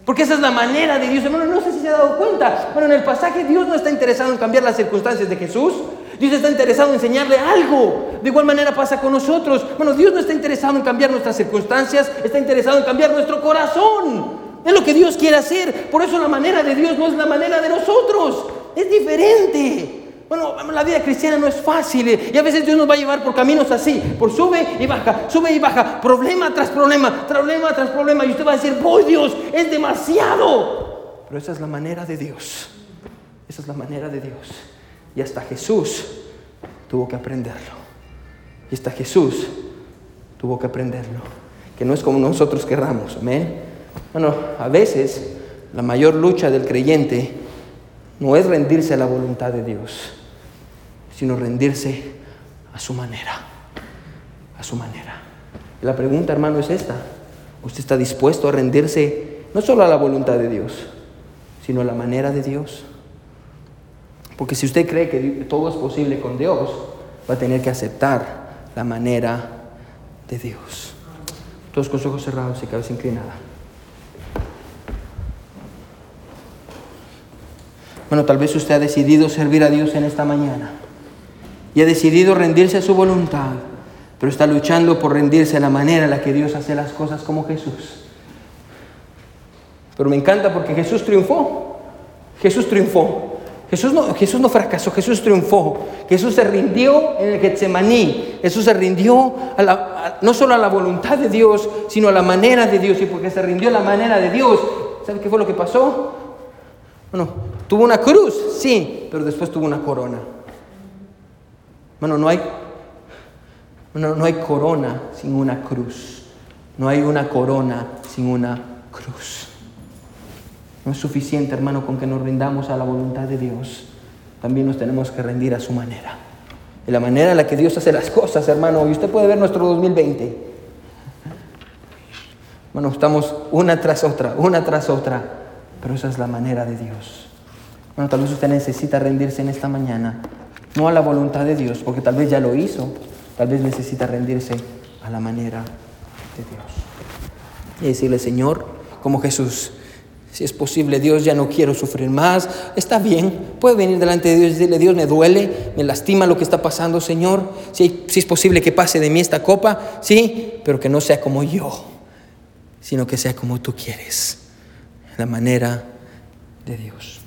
[SPEAKER 1] Porque esa es la manera de Dios. Hermano, no sé si se ha dado cuenta. Bueno, en el pasaje Dios no está interesado en cambiar las circunstancias de Jesús. Dios está interesado en enseñarle algo. De igual manera pasa con nosotros. Bueno, Dios no está interesado en cambiar nuestras circunstancias, está interesado en cambiar nuestro corazón. Es lo que Dios quiere hacer. Por eso la manera de Dios no es la manera de nosotros. Es diferente. Bueno, la vida cristiana no es fácil eh, y a veces Dios nos va a llevar por caminos así, por sube y baja, sube y baja, problema tras problema, problema tras problema y usted va a decir, voy Dios, es demasiado. Pero esa es la manera de Dios. Esa es la manera de Dios. Y hasta Jesús tuvo que aprenderlo. Y hasta Jesús tuvo que aprenderlo. Que no es como nosotros querramos, amén. Bueno, a veces la mayor lucha del creyente no es rendirse a la voluntad de Dios sino rendirse a su manera, a su manera. la pregunta, hermano, es esta. ¿Usted está dispuesto a rendirse no solo a la voluntad de Dios, sino a la manera de Dios? Porque si usted cree que todo es posible con Dios, va a tener que aceptar la manera de Dios. Todos con los ojos cerrados y cabeza inclinada. Bueno, tal vez usted ha decidido servir a Dios en esta mañana y ha decidido rendirse a su voluntad, pero está luchando por rendirse a la manera en la que Dios hace las cosas como Jesús. Pero me encanta porque Jesús triunfó. Jesús triunfó. Jesús no, Jesús no fracasó, Jesús triunfó. Jesús se rindió en el Getsemaní. Jesús se rindió no solo a la voluntad de Dios, sino a la manera de Dios. Y porque se rindió a la manera de Dios, ¿sabe qué fue lo que pasó? Bueno, tuvo una cruz, sí, pero después tuvo una corona. Bueno, no hay, no hay corona sin una cruz. No hay una corona sin una cruz. No es suficiente, hermano, con que nos rindamos a la voluntad de Dios. También nos tenemos que rendir a su manera. De la manera en la que Dios hace las cosas, hermano. Y usted puede ver nuestro 2020. Bueno, estamos una tras otra, una tras otra. Pero esa es la manera de Dios. Bueno, tal vez usted necesita rendirse en esta mañana. No a la voluntad de Dios, porque tal vez ya lo hizo. Tal vez necesita rendirse a la manera de Dios. Y decirle, Señor, como Jesús, si es posible, Dios, ya no quiero sufrir más. Está bien, puede venir delante de Dios y decirle, Dios, me duele, me lastima lo que está pasando, Señor. Si, si es posible que pase de mí esta copa, sí, pero que no sea como yo, sino que sea como tú quieres, la manera de Dios.